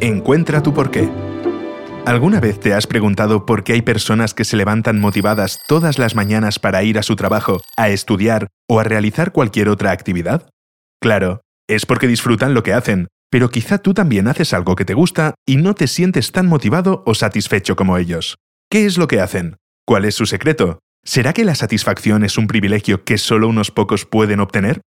Encuentra tu porqué. ¿Alguna vez te has preguntado por qué hay personas que se levantan motivadas todas las mañanas para ir a su trabajo, a estudiar o a realizar cualquier otra actividad? Claro, es porque disfrutan lo que hacen, pero quizá tú también haces algo que te gusta y no te sientes tan motivado o satisfecho como ellos. ¿Qué es lo que hacen? ¿Cuál es su secreto? ¿Será que la satisfacción es un privilegio que solo unos pocos pueden obtener?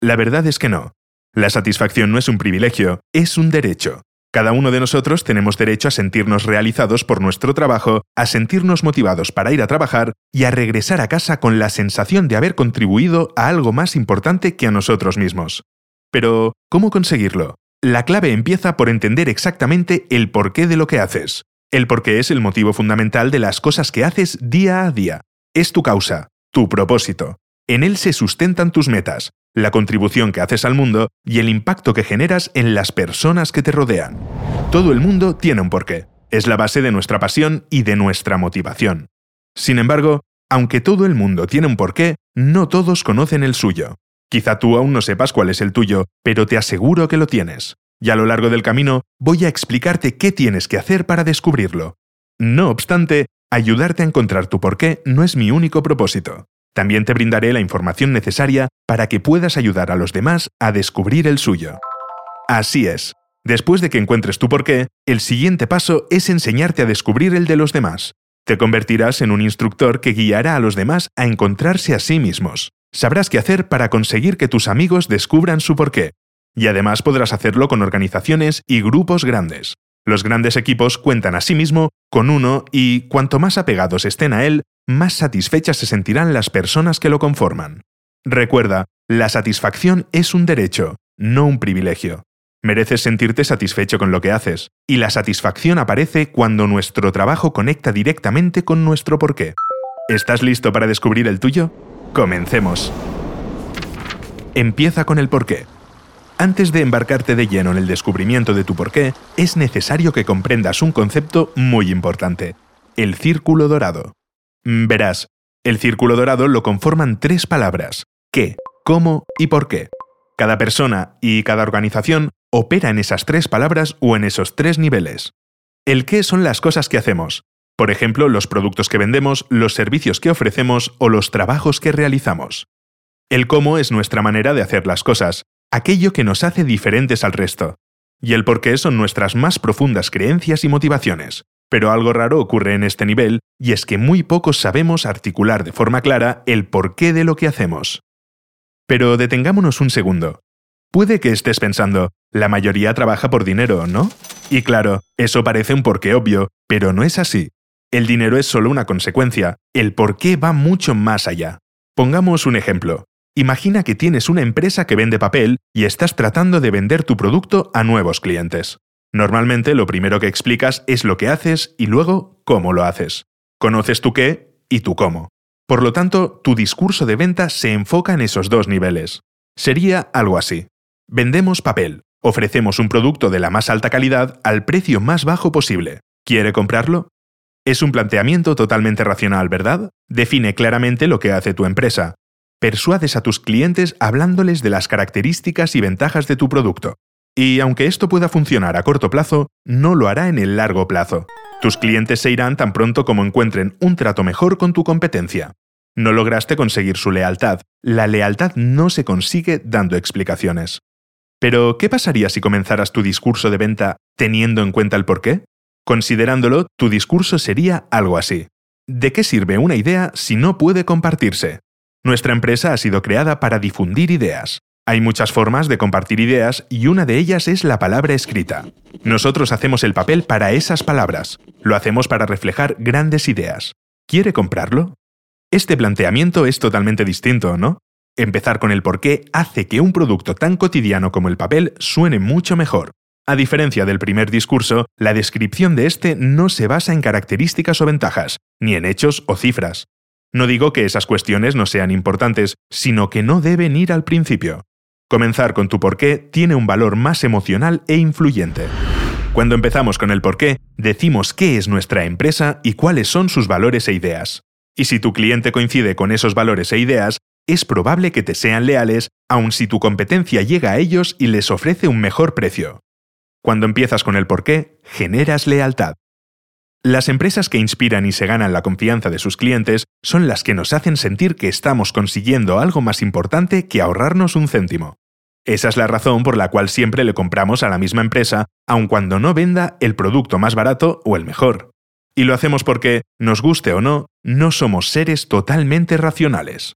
La verdad es que no. La satisfacción no es un privilegio, es un derecho. Cada uno de nosotros tenemos derecho a sentirnos realizados por nuestro trabajo, a sentirnos motivados para ir a trabajar y a regresar a casa con la sensación de haber contribuido a algo más importante que a nosotros mismos. Pero, ¿cómo conseguirlo? La clave empieza por entender exactamente el porqué de lo que haces. El porqué es el motivo fundamental de las cosas que haces día a día. Es tu causa, tu propósito. En él se sustentan tus metas, la contribución que haces al mundo y el impacto que generas en las personas que te rodean. Todo el mundo tiene un porqué. Es la base de nuestra pasión y de nuestra motivación. Sin embargo, aunque todo el mundo tiene un porqué, no todos conocen el suyo. Quizá tú aún no sepas cuál es el tuyo, pero te aseguro que lo tienes. Y a lo largo del camino voy a explicarte qué tienes que hacer para descubrirlo. No obstante, ayudarte a encontrar tu porqué no es mi único propósito. También te brindaré la información necesaria para que puedas ayudar a los demás a descubrir el suyo. Así es. Después de que encuentres tu porqué, el siguiente paso es enseñarte a descubrir el de los demás. Te convertirás en un instructor que guiará a los demás a encontrarse a sí mismos. Sabrás qué hacer para conseguir que tus amigos descubran su porqué. Y además podrás hacerlo con organizaciones y grupos grandes. Los grandes equipos cuentan asimismo con uno y cuanto más apegados estén a él, más satisfechas se sentirán las personas que lo conforman. Recuerda, la satisfacción es un derecho, no un privilegio. Mereces sentirte satisfecho con lo que haces, y la satisfacción aparece cuando nuestro trabajo conecta directamente con nuestro porqué. ¿Estás listo para descubrir el tuyo? Comencemos. Empieza con el porqué. Antes de embarcarte de lleno en el descubrimiento de tu porqué, es necesario que comprendas un concepto muy importante, el círculo dorado. Mm, verás, el círculo dorado lo conforman tres palabras, qué, cómo y por qué. Cada persona y cada organización opera en esas tres palabras o en esos tres niveles. El qué son las cosas que hacemos, por ejemplo, los productos que vendemos, los servicios que ofrecemos o los trabajos que realizamos. El cómo es nuestra manera de hacer las cosas, aquello que nos hace diferentes al resto. Y el por qué son nuestras más profundas creencias y motivaciones. Pero algo raro ocurre en este nivel, y es que muy pocos sabemos articular de forma clara el porqué de lo que hacemos. Pero detengámonos un segundo. Puede que estés pensando, la mayoría trabaja por dinero, ¿no? Y claro, eso parece un porqué obvio, pero no es así. El dinero es solo una consecuencia, el porqué va mucho más allá. Pongamos un ejemplo. Imagina que tienes una empresa que vende papel y estás tratando de vender tu producto a nuevos clientes. Normalmente lo primero que explicas es lo que haces y luego cómo lo haces. Conoces tu qué y tu cómo. Por lo tanto, tu discurso de venta se enfoca en esos dos niveles. Sería algo así. Vendemos papel. Ofrecemos un producto de la más alta calidad al precio más bajo posible. ¿Quiere comprarlo? Es un planteamiento totalmente racional, ¿verdad? Define claramente lo que hace tu empresa, persuades a tus clientes hablándoles de las características y ventajas de tu producto. Y aunque esto pueda funcionar a corto plazo, no lo hará en el largo plazo. Tus clientes se irán tan pronto como encuentren un trato mejor con tu competencia. No lograste conseguir su lealtad. La lealtad no se consigue dando explicaciones. Pero, ¿qué pasaría si comenzaras tu discurso de venta teniendo en cuenta el porqué? Considerándolo, tu discurso sería algo así. ¿De qué sirve una idea si no puede compartirse? Nuestra empresa ha sido creada para difundir ideas. Hay muchas formas de compartir ideas y una de ellas es la palabra escrita. Nosotros hacemos el papel para esas palabras. Lo hacemos para reflejar grandes ideas. ¿Quiere comprarlo? Este planteamiento es totalmente distinto, ¿no? Empezar con el por qué hace que un producto tan cotidiano como el papel suene mucho mejor. A diferencia del primer discurso, la descripción de este no se basa en características o ventajas, ni en hechos o cifras. No digo que esas cuestiones no sean importantes, sino que no deben ir al principio. Comenzar con tu porqué tiene un valor más emocional e influyente. Cuando empezamos con el porqué, decimos qué es nuestra empresa y cuáles son sus valores e ideas. Y si tu cliente coincide con esos valores e ideas, es probable que te sean leales aun si tu competencia llega a ellos y les ofrece un mejor precio. Cuando empiezas con el por qué, generas lealtad. Las empresas que inspiran y se ganan la confianza de sus clientes son las que nos hacen sentir que estamos consiguiendo algo más importante que ahorrarnos un céntimo. Esa es la razón por la cual siempre le compramos a la misma empresa, aun cuando no venda el producto más barato o el mejor. Y lo hacemos porque, nos guste o no, no somos seres totalmente racionales.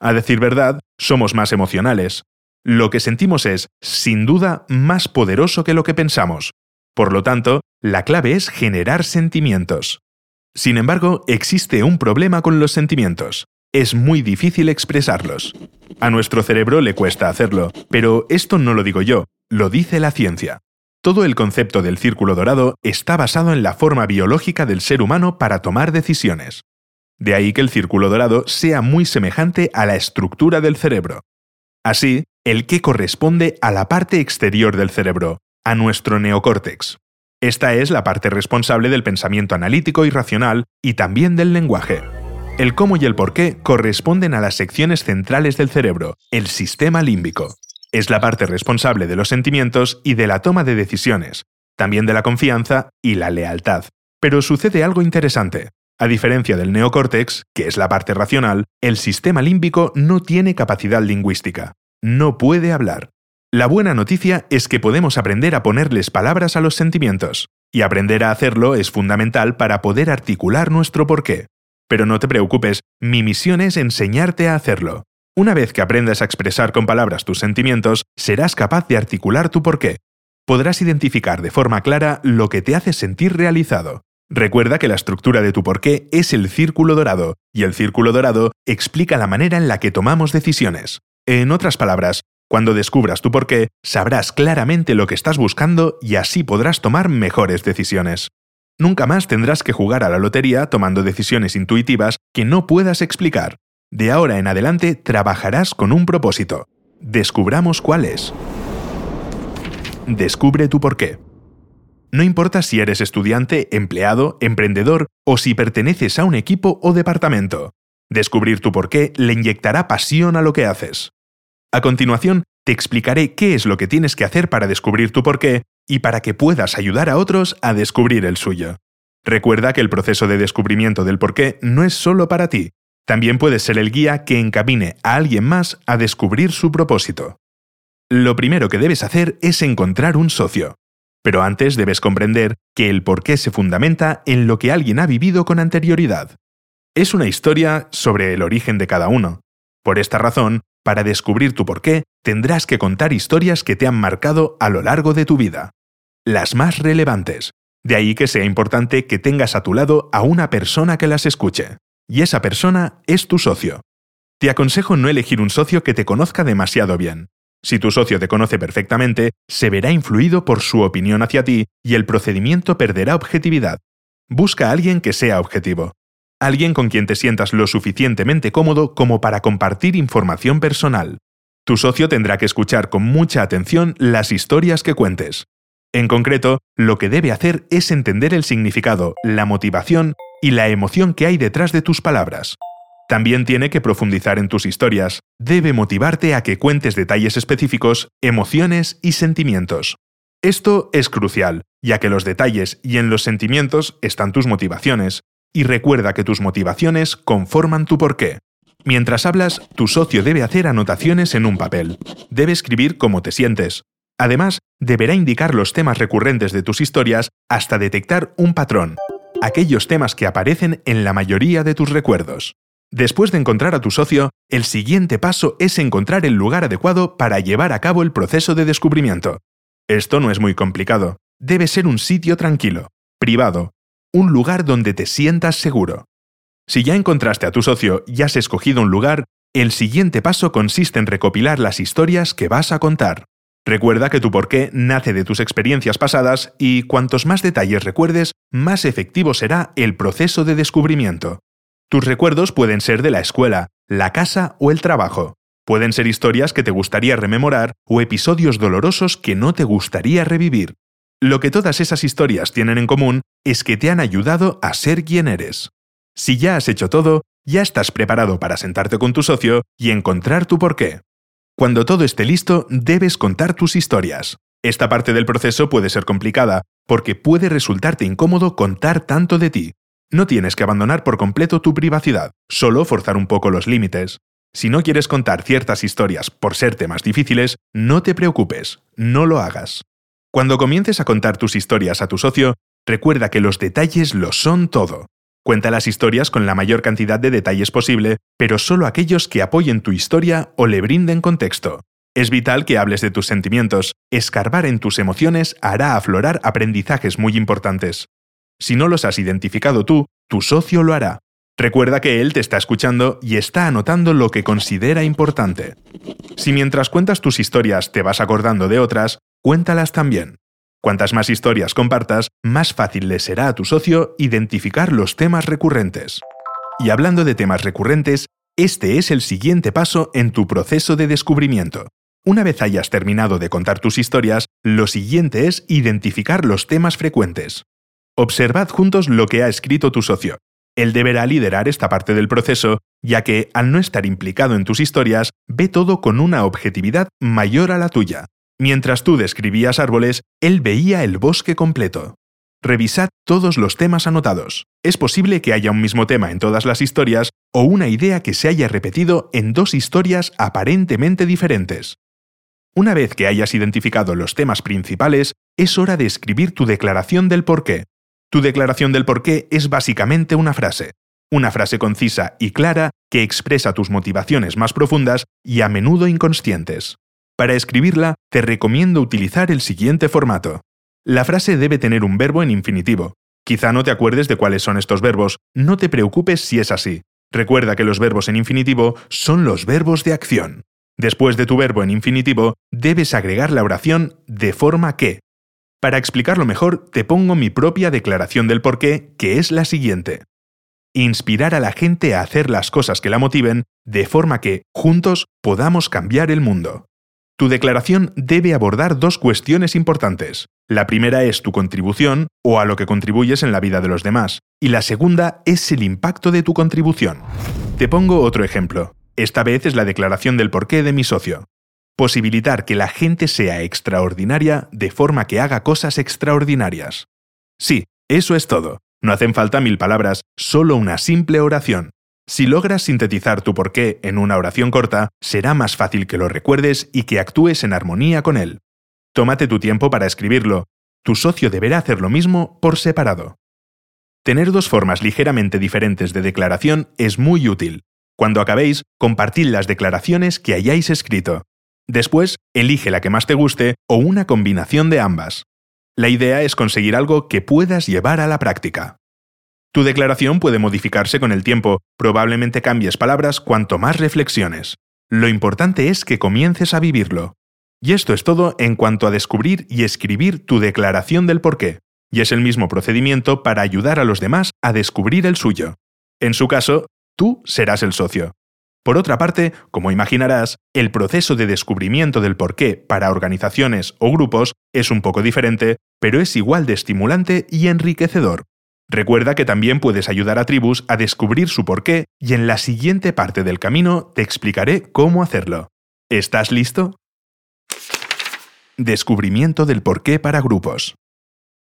A decir verdad, somos más emocionales. Lo que sentimos es, sin duda, más poderoso que lo que pensamos. Por lo tanto, la clave es generar sentimientos. Sin embargo, existe un problema con los sentimientos. Es muy difícil expresarlos. A nuestro cerebro le cuesta hacerlo, pero esto no lo digo yo, lo dice la ciencia. Todo el concepto del círculo dorado está basado en la forma biológica del ser humano para tomar decisiones. De ahí que el círculo dorado sea muy semejante a la estructura del cerebro. Así, el que corresponde a la parte exterior del cerebro, a nuestro neocórtex. Esta es la parte responsable del pensamiento analítico y racional y también del lenguaje. El cómo y el por qué corresponden a las secciones centrales del cerebro, el sistema límbico. Es la parte responsable de los sentimientos y de la toma de decisiones, también de la confianza y la lealtad. Pero sucede algo interesante. A diferencia del neocórtex, que es la parte racional, el sistema límbico no tiene capacidad lingüística. No puede hablar. La buena noticia es que podemos aprender a ponerles palabras a los sentimientos, y aprender a hacerlo es fundamental para poder articular nuestro porqué. Pero no te preocupes, mi misión es enseñarte a hacerlo. Una vez que aprendas a expresar con palabras tus sentimientos, serás capaz de articular tu porqué. Podrás identificar de forma clara lo que te hace sentir realizado. Recuerda que la estructura de tu porqué es el círculo dorado, y el círculo dorado explica la manera en la que tomamos decisiones. En otras palabras, cuando descubras tu porqué, sabrás claramente lo que estás buscando y así podrás tomar mejores decisiones. Nunca más tendrás que jugar a la lotería tomando decisiones intuitivas que no puedas explicar. De ahora en adelante trabajarás con un propósito. Descubramos cuál es. Descubre tu porqué. No importa si eres estudiante, empleado, emprendedor o si perteneces a un equipo o departamento. Descubrir tu porqué le inyectará pasión a lo que haces. A continuación, te explicaré qué es lo que tienes que hacer para descubrir tu porqué y para que puedas ayudar a otros a descubrir el suyo. Recuerda que el proceso de descubrimiento del porqué no es solo para ti, también puede ser el guía que encamine a alguien más a descubrir su propósito. Lo primero que debes hacer es encontrar un socio. Pero antes debes comprender que el porqué se fundamenta en lo que alguien ha vivido con anterioridad. Es una historia sobre el origen de cada uno. Por esta razón, para descubrir tu porqué, tendrás que contar historias que te han marcado a lo largo de tu vida. Las más relevantes. De ahí que sea importante que tengas a tu lado a una persona que las escuche y esa persona es tu socio. Te aconsejo no elegir un socio que te conozca demasiado bien. Si tu socio te conoce perfectamente, se verá influido por su opinión hacia ti y el procedimiento perderá objetividad. Busca a alguien que sea objetivo. Alguien con quien te sientas lo suficientemente cómodo como para compartir información personal. Tu socio tendrá que escuchar con mucha atención las historias que cuentes. En concreto, lo que debe hacer es entender el significado, la motivación y la emoción que hay detrás de tus palabras. También tiene que profundizar en tus historias, debe motivarte a que cuentes detalles específicos, emociones y sentimientos. Esto es crucial, ya que los detalles y en los sentimientos están tus motivaciones, y recuerda que tus motivaciones conforman tu porqué. Mientras hablas, tu socio debe hacer anotaciones en un papel, debe escribir cómo te sientes. Además, deberá indicar los temas recurrentes de tus historias hasta detectar un patrón, aquellos temas que aparecen en la mayoría de tus recuerdos. Después de encontrar a tu socio, el siguiente paso es encontrar el lugar adecuado para llevar a cabo el proceso de descubrimiento. Esto no es muy complicado. Debe ser un sitio tranquilo, privado, un lugar donde te sientas seguro. Si ya encontraste a tu socio y has escogido un lugar, el siguiente paso consiste en recopilar las historias que vas a contar. Recuerda que tu porqué nace de tus experiencias pasadas y cuantos más detalles recuerdes, más efectivo será el proceso de descubrimiento. Tus recuerdos pueden ser de la escuela, la casa o el trabajo. Pueden ser historias que te gustaría rememorar o episodios dolorosos que no te gustaría revivir. Lo que todas esas historias tienen en común es que te han ayudado a ser quien eres. Si ya has hecho todo, ya estás preparado para sentarte con tu socio y encontrar tu porqué. Cuando todo esté listo, debes contar tus historias. Esta parte del proceso puede ser complicada, porque puede resultarte incómodo contar tanto de ti. No tienes que abandonar por completo tu privacidad, solo forzar un poco los límites. Si no quieres contar ciertas historias por ser temas difíciles, no te preocupes, no lo hagas. Cuando comiences a contar tus historias a tu socio, recuerda que los detalles lo son todo. Cuenta las historias con la mayor cantidad de detalles posible, pero solo aquellos que apoyen tu historia o le brinden contexto. Es vital que hables de tus sentimientos. Escarbar en tus emociones hará aflorar aprendizajes muy importantes. Si no los has identificado tú, tu socio lo hará. Recuerda que él te está escuchando y está anotando lo que considera importante. Si mientras cuentas tus historias te vas acordando de otras, cuéntalas también. Cuantas más historias compartas, más fácil le será a tu socio identificar los temas recurrentes. Y hablando de temas recurrentes, este es el siguiente paso en tu proceso de descubrimiento. Una vez hayas terminado de contar tus historias, lo siguiente es identificar los temas frecuentes. Observad juntos lo que ha escrito tu socio. Él deberá liderar esta parte del proceso, ya que, al no estar implicado en tus historias, ve todo con una objetividad mayor a la tuya. Mientras tú describías árboles, él veía el bosque completo. Revisad todos los temas anotados. Es posible que haya un mismo tema en todas las historias o una idea que se haya repetido en dos historias aparentemente diferentes. Una vez que hayas identificado los temas principales, es hora de escribir tu declaración del porqué. Tu declaración del porqué es básicamente una frase, una frase concisa y clara que expresa tus motivaciones más profundas y a menudo inconscientes. Para escribirla, te recomiendo utilizar el siguiente formato. La frase debe tener un verbo en infinitivo. Quizá no te acuerdes de cuáles son estos verbos, no te preocupes si es así. Recuerda que los verbos en infinitivo son los verbos de acción. Después de tu verbo en infinitivo, debes agregar la oración de forma que. Para explicarlo mejor, te pongo mi propia declaración del porqué, que es la siguiente. Inspirar a la gente a hacer las cosas que la motiven, de forma que, juntos, podamos cambiar el mundo. Tu declaración debe abordar dos cuestiones importantes. La primera es tu contribución o a lo que contribuyes en la vida de los demás, y la segunda es el impacto de tu contribución. Te pongo otro ejemplo. Esta vez es la declaración del porqué de mi socio. Posibilitar que la gente sea extraordinaria de forma que haga cosas extraordinarias. Sí, eso es todo. No hacen falta mil palabras, solo una simple oración. Si logras sintetizar tu porqué en una oración corta, será más fácil que lo recuerdes y que actúes en armonía con él. Tómate tu tiempo para escribirlo. Tu socio deberá hacer lo mismo por separado. Tener dos formas ligeramente diferentes de declaración es muy útil. Cuando acabéis, compartid las declaraciones que hayáis escrito. Después, elige la que más te guste o una combinación de ambas. La idea es conseguir algo que puedas llevar a la práctica. Tu declaración puede modificarse con el tiempo, probablemente cambies palabras cuanto más reflexiones. Lo importante es que comiences a vivirlo. Y esto es todo en cuanto a descubrir y escribir tu declaración del porqué, y es el mismo procedimiento para ayudar a los demás a descubrir el suyo. En su caso, tú serás el socio. Por otra parte, como imaginarás, el proceso de descubrimiento del porqué para organizaciones o grupos es un poco diferente, pero es igual de estimulante y enriquecedor. Recuerda que también puedes ayudar a tribus a descubrir su porqué y en la siguiente parte del camino te explicaré cómo hacerlo. ¿Estás listo? Descubrimiento del porqué para grupos.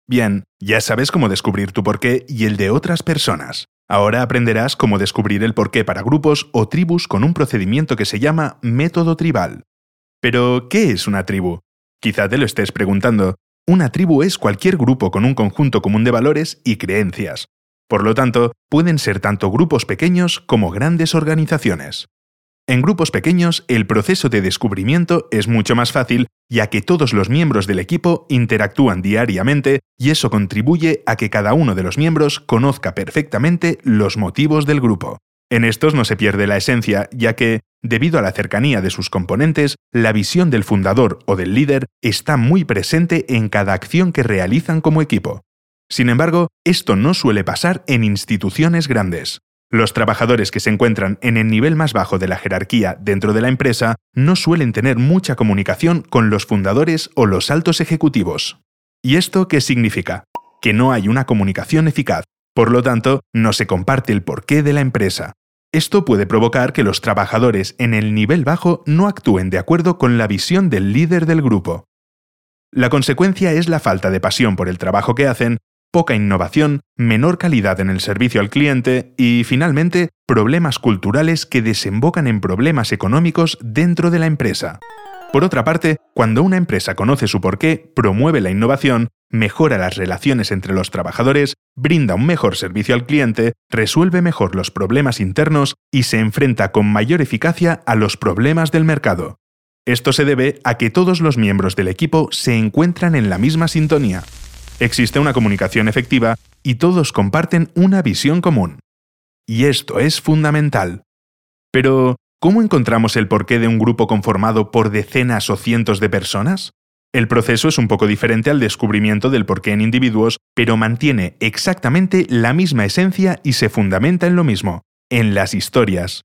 Bien, ya sabes cómo descubrir tu porqué y el de otras personas. Ahora aprenderás cómo descubrir el porqué para grupos o tribus con un procedimiento que se llama método tribal. Pero, ¿qué es una tribu? Quizá te lo estés preguntando, una tribu es cualquier grupo con un conjunto común de valores y creencias. Por lo tanto, pueden ser tanto grupos pequeños como grandes organizaciones. En grupos pequeños, el proceso de descubrimiento es mucho más fácil, ya que todos los miembros del equipo interactúan diariamente y eso contribuye a que cada uno de los miembros conozca perfectamente los motivos del grupo. En estos no se pierde la esencia, ya que, debido a la cercanía de sus componentes, la visión del fundador o del líder está muy presente en cada acción que realizan como equipo. Sin embargo, esto no suele pasar en instituciones grandes. Los trabajadores que se encuentran en el nivel más bajo de la jerarquía dentro de la empresa no suelen tener mucha comunicación con los fundadores o los altos ejecutivos. ¿Y esto qué significa? Que no hay una comunicación eficaz. Por lo tanto, no se comparte el porqué de la empresa. Esto puede provocar que los trabajadores en el nivel bajo no actúen de acuerdo con la visión del líder del grupo. La consecuencia es la falta de pasión por el trabajo que hacen, poca innovación, menor calidad en el servicio al cliente y, finalmente, problemas culturales que desembocan en problemas económicos dentro de la empresa. Por otra parte, cuando una empresa conoce su porqué, promueve la innovación, mejora las relaciones entre los trabajadores, brinda un mejor servicio al cliente, resuelve mejor los problemas internos y se enfrenta con mayor eficacia a los problemas del mercado. Esto se debe a que todos los miembros del equipo se encuentran en la misma sintonía. Existe una comunicación efectiva y todos comparten una visión común. Y esto es fundamental. Pero, ¿Cómo encontramos el porqué de un grupo conformado por decenas o cientos de personas? El proceso es un poco diferente al descubrimiento del porqué en individuos, pero mantiene exactamente la misma esencia y se fundamenta en lo mismo, en las historias.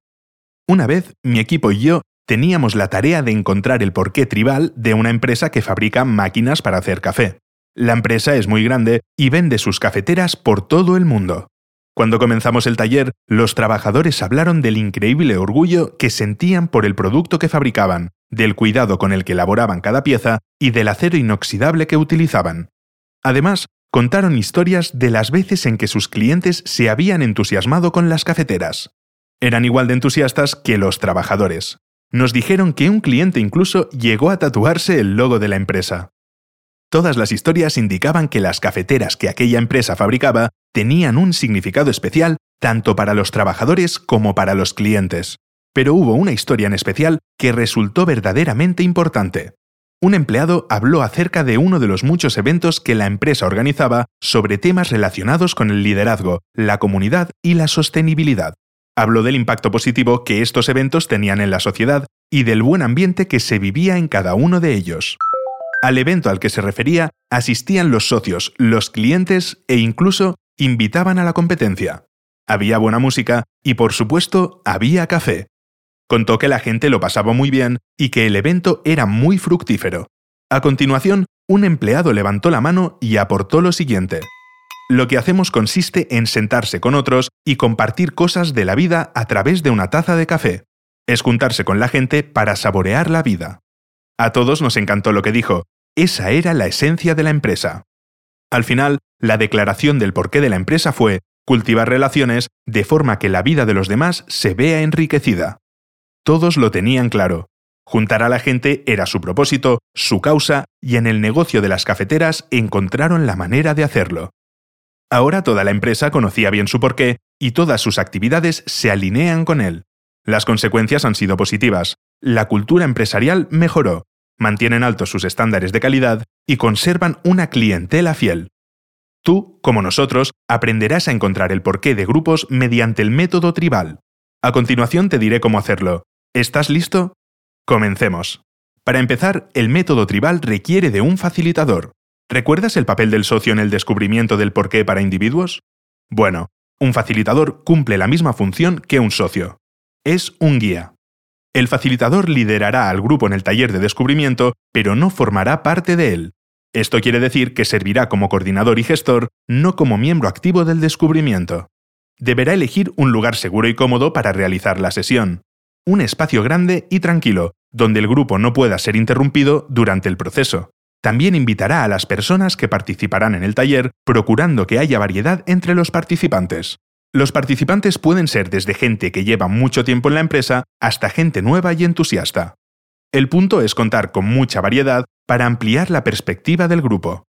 Una vez, mi equipo y yo teníamos la tarea de encontrar el porqué tribal de una empresa que fabrica máquinas para hacer café. La empresa es muy grande y vende sus cafeteras por todo el mundo. Cuando comenzamos el taller, los trabajadores hablaron del increíble orgullo que sentían por el producto que fabricaban, del cuidado con el que elaboraban cada pieza y del acero inoxidable que utilizaban. Además, contaron historias de las veces en que sus clientes se habían entusiasmado con las cafeteras. Eran igual de entusiastas que los trabajadores. Nos dijeron que un cliente incluso llegó a tatuarse el logo de la empresa. Todas las historias indicaban que las cafeteras que aquella empresa fabricaba tenían un significado especial tanto para los trabajadores como para los clientes. Pero hubo una historia en especial que resultó verdaderamente importante. Un empleado habló acerca de uno de los muchos eventos que la empresa organizaba sobre temas relacionados con el liderazgo, la comunidad y la sostenibilidad. Habló del impacto positivo que estos eventos tenían en la sociedad y del buen ambiente que se vivía en cada uno de ellos. Al evento al que se refería asistían los socios, los clientes e incluso invitaban a la competencia. Había buena música y por supuesto había café. Contó que la gente lo pasaba muy bien y que el evento era muy fructífero. A continuación, un empleado levantó la mano y aportó lo siguiente. Lo que hacemos consiste en sentarse con otros y compartir cosas de la vida a través de una taza de café. Es juntarse con la gente para saborear la vida. A todos nos encantó lo que dijo. Esa era la esencia de la empresa. Al final, la declaración del porqué de la empresa fue cultivar relaciones de forma que la vida de los demás se vea enriquecida. Todos lo tenían claro. Juntar a la gente era su propósito, su causa, y en el negocio de las cafeteras encontraron la manera de hacerlo. Ahora toda la empresa conocía bien su porqué y todas sus actividades se alinean con él. Las consecuencias han sido positivas. La cultura empresarial mejoró, mantienen altos sus estándares de calidad y conservan una clientela fiel. Tú, como nosotros, aprenderás a encontrar el porqué de grupos mediante el método tribal. A continuación te diré cómo hacerlo. ¿Estás listo? Comencemos. Para empezar, el método tribal requiere de un facilitador. ¿Recuerdas el papel del socio en el descubrimiento del porqué para individuos? Bueno, un facilitador cumple la misma función que un socio. Es un guía. El facilitador liderará al grupo en el taller de descubrimiento, pero no formará parte de él. Esto quiere decir que servirá como coordinador y gestor, no como miembro activo del descubrimiento. Deberá elegir un lugar seguro y cómodo para realizar la sesión. Un espacio grande y tranquilo, donde el grupo no pueda ser interrumpido durante el proceso. También invitará a las personas que participarán en el taller, procurando que haya variedad entre los participantes. Los participantes pueden ser desde gente que lleva mucho tiempo en la empresa hasta gente nueva y entusiasta. El punto es contar con mucha variedad para ampliar la perspectiva del grupo.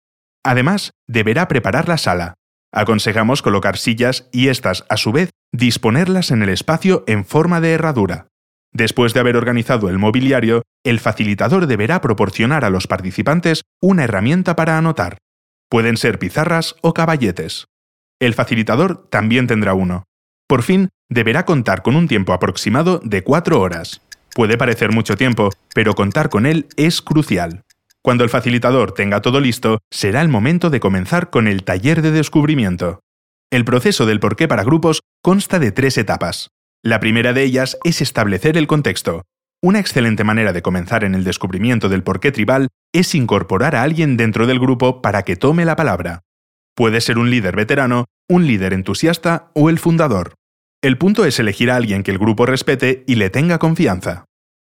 Además, deberá preparar la sala. Aconsejamos colocar sillas y estas, a su vez, disponerlas en el espacio en forma de herradura. Después de haber organizado el mobiliario, el facilitador deberá proporcionar a los participantes una herramienta para anotar. Pueden ser pizarras o caballetes. El facilitador también tendrá uno. Por fin, deberá contar con un tiempo aproximado de cuatro horas. Puede parecer mucho tiempo, pero contar con él es crucial. Cuando el facilitador tenga todo listo, será el momento de comenzar con el taller de descubrimiento. El proceso del porqué para grupos consta de tres etapas. La primera de ellas es establecer el contexto. Una excelente manera de comenzar en el descubrimiento del porqué tribal es incorporar a alguien dentro del grupo para que tome la palabra. Puede ser un líder veterano, un líder entusiasta o el fundador. El punto es elegir a alguien que el grupo respete y le tenga confianza.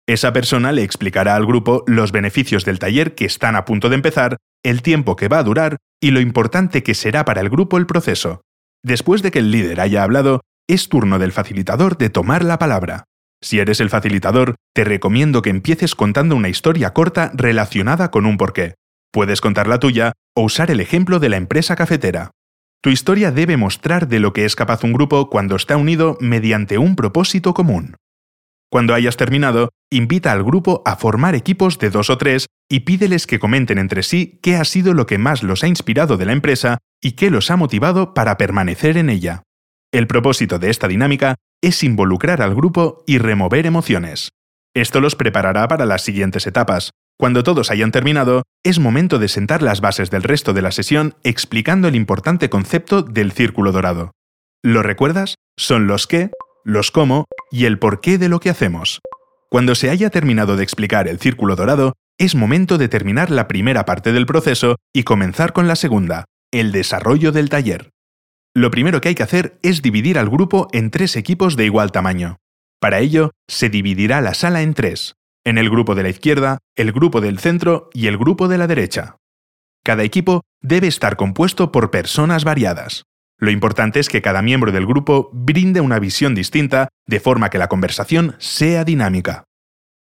Esa persona le explicará al grupo los beneficios del taller que están a punto de empezar, el tiempo que va a durar y lo importante que será para el grupo el proceso. Después de que el líder haya hablado, es turno del facilitador de tomar la palabra. Si eres el facilitador, te recomiendo que empieces contando una historia corta relacionada con un porqué. Puedes contar la tuya o usar el ejemplo de la empresa cafetera. Tu historia debe mostrar de lo que es capaz un grupo cuando está unido mediante un propósito común. Cuando hayas terminado, invita al grupo a formar equipos de dos o tres y pídeles que comenten entre sí qué ha sido lo que más los ha inspirado de la empresa y qué los ha motivado para permanecer en ella. El propósito de esta dinámica es involucrar al grupo y remover emociones. Esto los preparará para las siguientes etapas, cuando todos hayan terminado, es momento de sentar las bases del resto de la sesión explicando el importante concepto del círculo dorado. ¿Lo recuerdas? Son los qué, los cómo y el porqué de lo que hacemos. Cuando se haya terminado de explicar el círculo dorado, es momento de terminar la primera parte del proceso y comenzar con la segunda, el desarrollo del taller. Lo primero que hay que hacer es dividir al grupo en tres equipos de igual tamaño. Para ello, se dividirá la sala en tres, en el grupo de la izquierda, el grupo del centro y el grupo de la derecha. Cada equipo debe estar compuesto por personas variadas. Lo importante es que cada miembro del grupo brinde una visión distinta de forma que la conversación sea dinámica.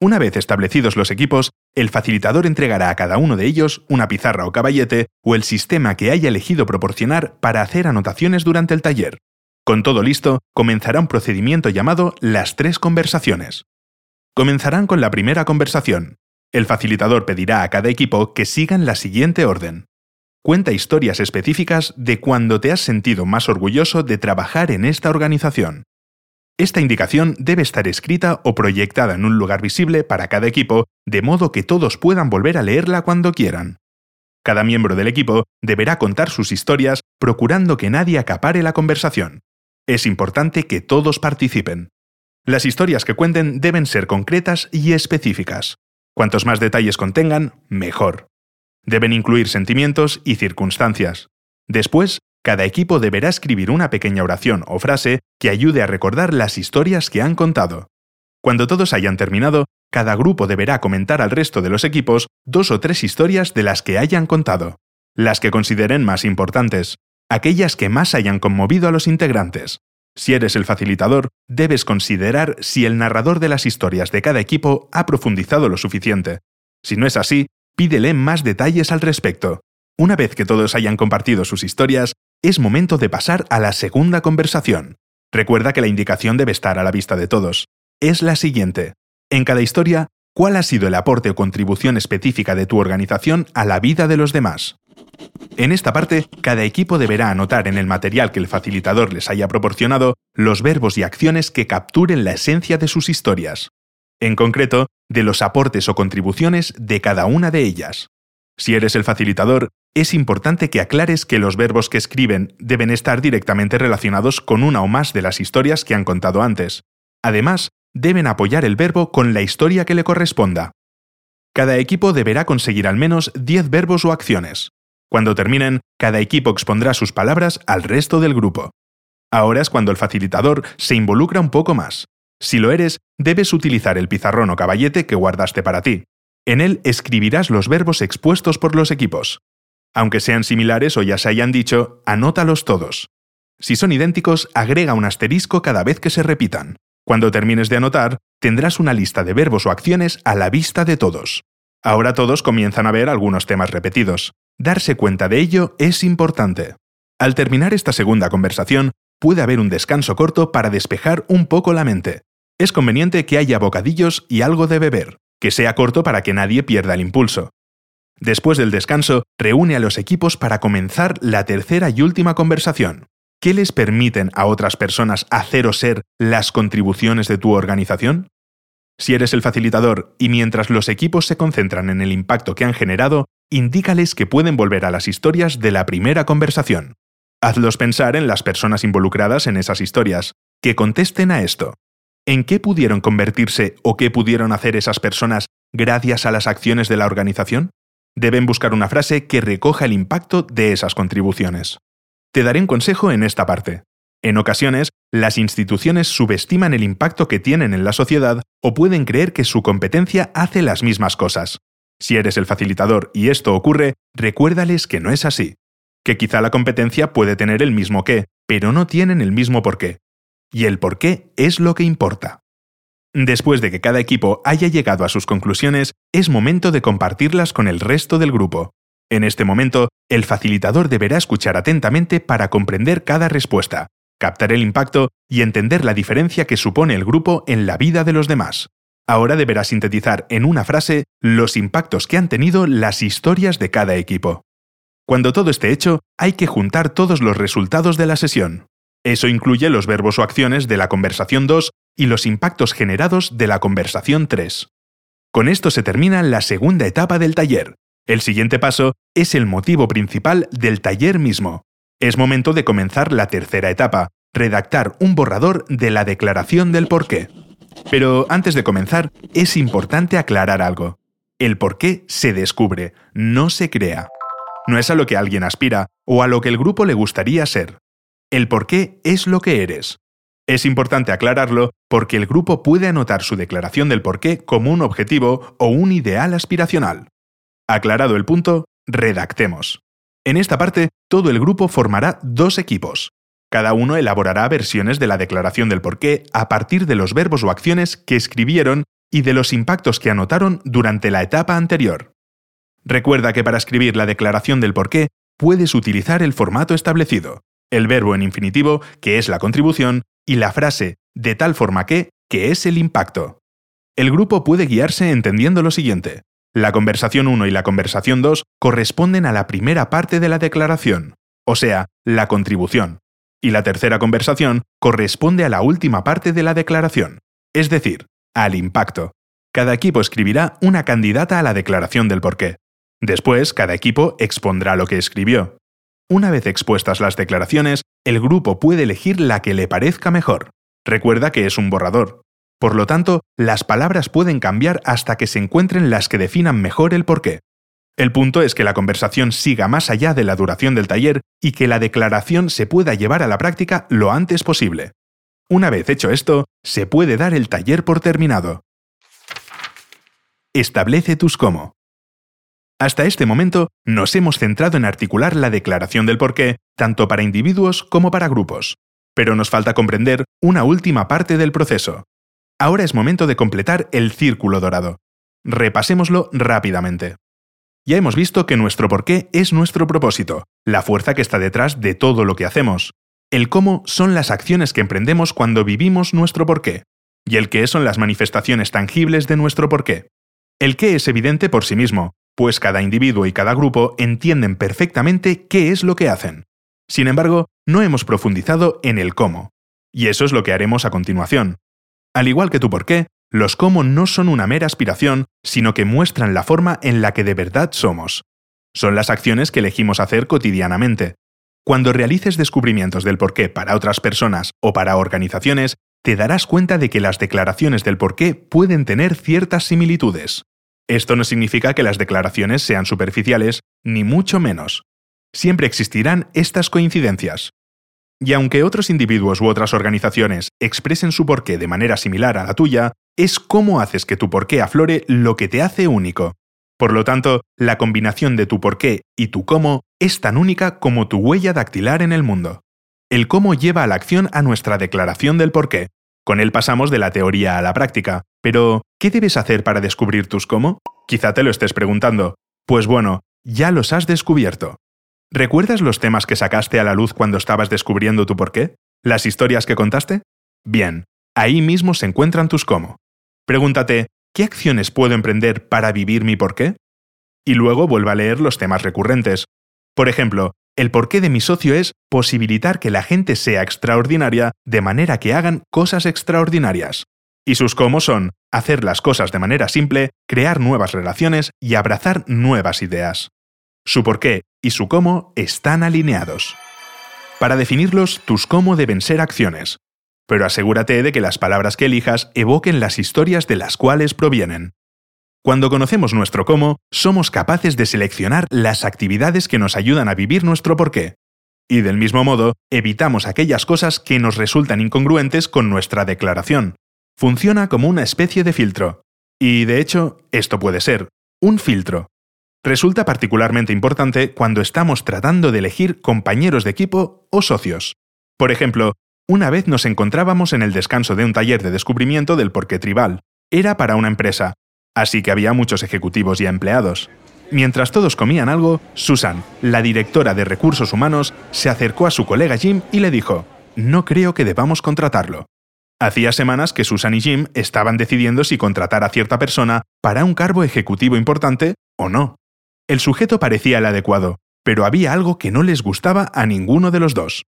Una vez establecidos los equipos, el facilitador entregará a cada uno de ellos una pizarra o caballete o el sistema que haya elegido proporcionar para hacer anotaciones durante el taller. Con todo listo, comenzará un procedimiento llamado las tres conversaciones. Comenzarán con la primera conversación. El facilitador pedirá a cada equipo que sigan la siguiente orden. Cuenta historias específicas de cuando te has sentido más orgulloso de trabajar en esta organización. Esta indicación debe estar escrita o proyectada en un lugar visible para cada equipo, de modo que todos puedan volver a leerla cuando quieran. Cada miembro del equipo deberá contar sus historias procurando que nadie acapare la conversación. Es importante que todos participen. Las historias que cuenten deben ser concretas y específicas. Cuantos más detalles contengan, mejor. Deben incluir sentimientos y circunstancias. Después, cada equipo deberá escribir una pequeña oración o frase que ayude a recordar las historias que han contado. Cuando todos hayan terminado, cada grupo deberá comentar al resto de los equipos dos o tres historias de las que hayan contado, las que consideren más importantes, aquellas que más hayan conmovido a los integrantes, si eres el facilitador, debes considerar si el narrador de las historias de cada equipo ha profundizado lo suficiente. Si no es así, pídele más detalles al respecto. Una vez que todos hayan compartido sus historias, es momento de pasar a la segunda conversación. Recuerda que la indicación debe estar a la vista de todos. Es la siguiente. En cada historia, ¿cuál ha sido el aporte o contribución específica de tu organización a la vida de los demás? En esta parte, cada equipo deberá anotar en el material que el facilitador les haya proporcionado los verbos y acciones que capturen la esencia de sus historias. En concreto, de los aportes o contribuciones de cada una de ellas. Si eres el facilitador, es importante que aclares que los verbos que escriben deben estar directamente relacionados con una o más de las historias que han contado antes. Además, deben apoyar el verbo con la historia que le corresponda. Cada equipo deberá conseguir al menos 10 verbos o acciones. Cuando terminen, cada equipo expondrá sus palabras al resto del grupo. Ahora es cuando el facilitador se involucra un poco más. Si lo eres, debes utilizar el pizarrón o caballete que guardaste para ti. En él escribirás los verbos expuestos por los equipos. Aunque sean similares o ya se hayan dicho, anótalos todos. Si son idénticos, agrega un asterisco cada vez que se repitan. Cuando termines de anotar, tendrás una lista de verbos o acciones a la vista de todos. Ahora todos comienzan a ver algunos temas repetidos. Darse cuenta de ello es importante. Al terminar esta segunda conversación, puede haber un descanso corto para despejar un poco la mente. Es conveniente que haya bocadillos y algo de beber, que sea corto para que nadie pierda el impulso. Después del descanso, reúne a los equipos para comenzar la tercera y última conversación. ¿Qué les permiten a otras personas hacer o ser las contribuciones de tu organización? Si eres el facilitador y mientras los equipos se concentran en el impacto que han generado, indícales que pueden volver a las historias de la primera conversación. Hazlos pensar en las personas involucradas en esas historias, que contesten a esto. ¿En qué pudieron convertirse o qué pudieron hacer esas personas gracias a las acciones de la organización? Deben buscar una frase que recoja el impacto de esas contribuciones. Te daré un consejo en esta parte. En ocasiones, las instituciones subestiman el impacto que tienen en la sociedad o pueden creer que su competencia hace las mismas cosas. Si eres el facilitador y esto ocurre, recuérdales que no es así, que quizá la competencia puede tener el mismo qué, pero no tienen el mismo por qué. Y el por qué es lo que importa. Después de que cada equipo haya llegado a sus conclusiones, es momento de compartirlas con el resto del grupo. En este momento, el facilitador deberá escuchar atentamente para comprender cada respuesta, captar el impacto y entender la diferencia que supone el grupo en la vida de los demás. Ahora deberá sintetizar en una frase los impactos que han tenido las historias de cada equipo. Cuando todo esté hecho, hay que juntar todos los resultados de la sesión. Eso incluye los verbos o acciones de la conversación 2 y los impactos generados de la conversación 3. Con esto se termina la segunda etapa del taller. El siguiente paso es el motivo principal del taller mismo. Es momento de comenzar la tercera etapa, redactar un borrador de la declaración del porqué. Pero antes de comenzar, es importante aclarar algo. El porqué se descubre, no se crea. No es a lo que alguien aspira o a lo que el grupo le gustaría ser. El porqué es lo que eres. Es importante aclararlo porque el grupo puede anotar su declaración del porqué como un objetivo o un ideal aspiracional. Aclarado el punto, redactemos. En esta parte, todo el grupo formará dos equipos. Cada uno elaborará versiones de la declaración del porqué a partir de los verbos o acciones que escribieron y de los impactos que anotaron durante la etapa anterior. Recuerda que para escribir la declaración del porqué puedes utilizar el formato establecido, el verbo en infinitivo, que es la contribución, y la frase de tal forma que, que es el impacto. El grupo puede guiarse entendiendo lo siguiente. La conversación 1 y la conversación 2 corresponden a la primera parte de la declaración, o sea, la contribución, y la tercera conversación corresponde a la última parte de la declaración, es decir, al impacto. Cada equipo escribirá una candidata a la declaración del porqué. Después, cada equipo expondrá lo que escribió. Una vez expuestas las declaraciones, el grupo puede elegir la que le parezca mejor. Recuerda que es un borrador, por lo tanto, las palabras pueden cambiar hasta que se encuentren las que definan mejor el porqué. El punto es que la conversación siga más allá de la duración del taller y que la declaración se pueda llevar a la práctica lo antes posible. Una vez hecho esto, se puede dar el taller por terminado. Establece tus cómo. Hasta este momento nos hemos centrado en articular la declaración del porqué tanto para individuos como para grupos, pero nos falta comprender una última parte del proceso, Ahora es momento de completar el círculo dorado. Repasémoslo rápidamente. Ya hemos visto que nuestro porqué es nuestro propósito, la fuerza que está detrás de todo lo que hacemos. El cómo son las acciones que emprendemos cuando vivimos nuestro porqué. Y el qué son las manifestaciones tangibles de nuestro porqué. El qué es evidente por sí mismo, pues cada individuo y cada grupo entienden perfectamente qué es lo que hacen. Sin embargo, no hemos profundizado en el cómo. Y eso es lo que haremos a continuación. Al igual que tu por qué, los cómo no son una mera aspiración, sino que muestran la forma en la que de verdad somos. Son las acciones que elegimos hacer cotidianamente. Cuando realices descubrimientos del porqué para otras personas o para organizaciones, te darás cuenta de que las declaraciones del porqué pueden tener ciertas similitudes. Esto no significa que las declaraciones sean superficiales, ni mucho menos. Siempre existirán estas coincidencias. Y aunque otros individuos u otras organizaciones expresen su porqué de manera similar a la tuya, es cómo haces que tu porqué aflore lo que te hace único. Por lo tanto, la combinación de tu porqué y tu cómo es tan única como tu huella dactilar en el mundo. El cómo lleva a la acción a nuestra declaración del porqué. Con él pasamos de la teoría a la práctica. Pero, ¿qué debes hacer para descubrir tus cómo? Quizá te lo estés preguntando. Pues bueno, ya los has descubierto. ¿Recuerdas los temas que sacaste a la luz cuando estabas descubriendo tu porqué? ¿Las historias que contaste? Bien, ahí mismo se encuentran tus cómo. Pregúntate, ¿qué acciones puedo emprender para vivir mi porqué? Y luego vuelva a leer los temas recurrentes. Por ejemplo, el porqué de mi socio es posibilitar que la gente sea extraordinaria de manera que hagan cosas extraordinarias. Y sus cómo son hacer las cosas de manera simple, crear nuevas relaciones y abrazar nuevas ideas. Su por qué y su cómo están alineados. Para definirlos, tus cómo deben ser acciones, pero asegúrate de que las palabras que elijas evoquen las historias de las cuales provienen. Cuando conocemos nuestro cómo, somos capaces de seleccionar las actividades que nos ayudan a vivir nuestro porqué. Y del mismo modo, evitamos aquellas cosas que nos resultan incongruentes con nuestra declaración. Funciona como una especie de filtro. Y de hecho, esto puede ser un filtro. Resulta particularmente importante cuando estamos tratando de elegir compañeros de equipo o socios. Por ejemplo, una vez nos encontrábamos en el descanso de un taller de descubrimiento del porqué tribal. Era para una empresa, así que había muchos ejecutivos y empleados. Mientras todos comían algo, Susan, la directora de recursos humanos, se acercó a su colega Jim y le dijo, No creo que debamos contratarlo. Hacía semanas que Susan y Jim estaban decidiendo si contratar a cierta persona para un cargo ejecutivo importante o no. El sujeto parecía el adecuado, pero había algo que no les gustaba a ninguno de los dos.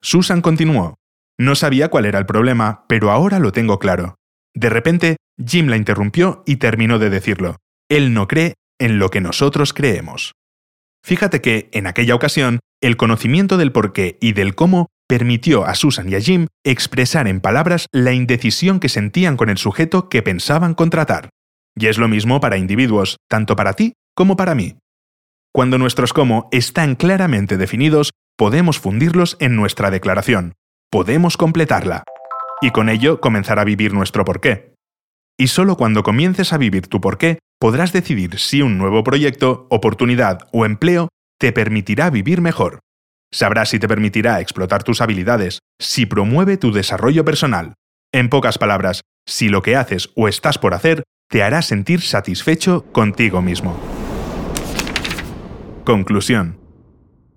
Susan continuó. No sabía cuál era el problema, pero ahora lo tengo claro. De repente, Jim la interrumpió y terminó de decirlo. Él no cree en lo que nosotros creemos. Fíjate que, en aquella ocasión, el conocimiento del por qué y del cómo permitió a Susan y a Jim expresar en palabras la indecisión que sentían con el sujeto que pensaban contratar. Y es lo mismo para individuos, tanto para ti como para mí. Cuando nuestros cómo están claramente definidos, podemos fundirlos en nuestra declaración, podemos completarla, y con ello comenzar a vivir nuestro porqué. Y solo cuando comiences a vivir tu porqué podrás decidir si un nuevo proyecto, oportunidad o empleo te permitirá vivir mejor. Sabrás si te permitirá explotar tus habilidades, si promueve tu desarrollo personal. En pocas palabras, si lo que haces o estás por hacer te hará sentir satisfecho contigo mismo. Conclusión.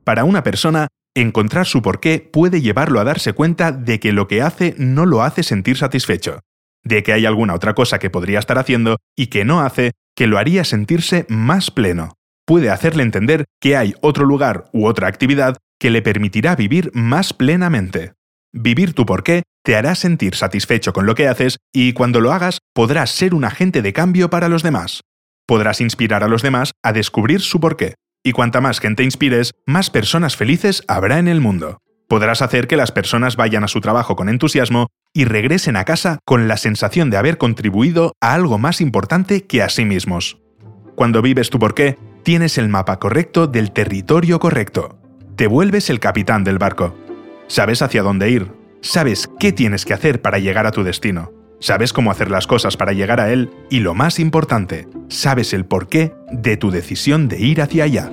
Para una persona, encontrar su porqué puede llevarlo a darse cuenta de que lo que hace no lo hace sentir satisfecho de que hay alguna otra cosa que podría estar haciendo y que no hace que lo haría sentirse más pleno. Puede hacerle entender que hay otro lugar u otra actividad que le permitirá vivir más plenamente. Vivir tu porqué te hará sentir satisfecho con lo que haces y cuando lo hagas podrás ser un agente de cambio para los demás. Podrás inspirar a los demás a descubrir su porqué. Y cuanta más gente inspires, más personas felices habrá en el mundo. Podrás hacer que las personas vayan a su trabajo con entusiasmo y regresen a casa con la sensación de haber contribuido a algo más importante que a sí mismos. Cuando vives tu porqué, tienes el mapa correcto del territorio correcto. Te vuelves el capitán del barco. Sabes hacia dónde ir. Sabes qué tienes que hacer para llegar a tu destino. Sabes cómo hacer las cosas para llegar a él y lo más importante, sabes el porqué de tu decisión de ir hacia allá.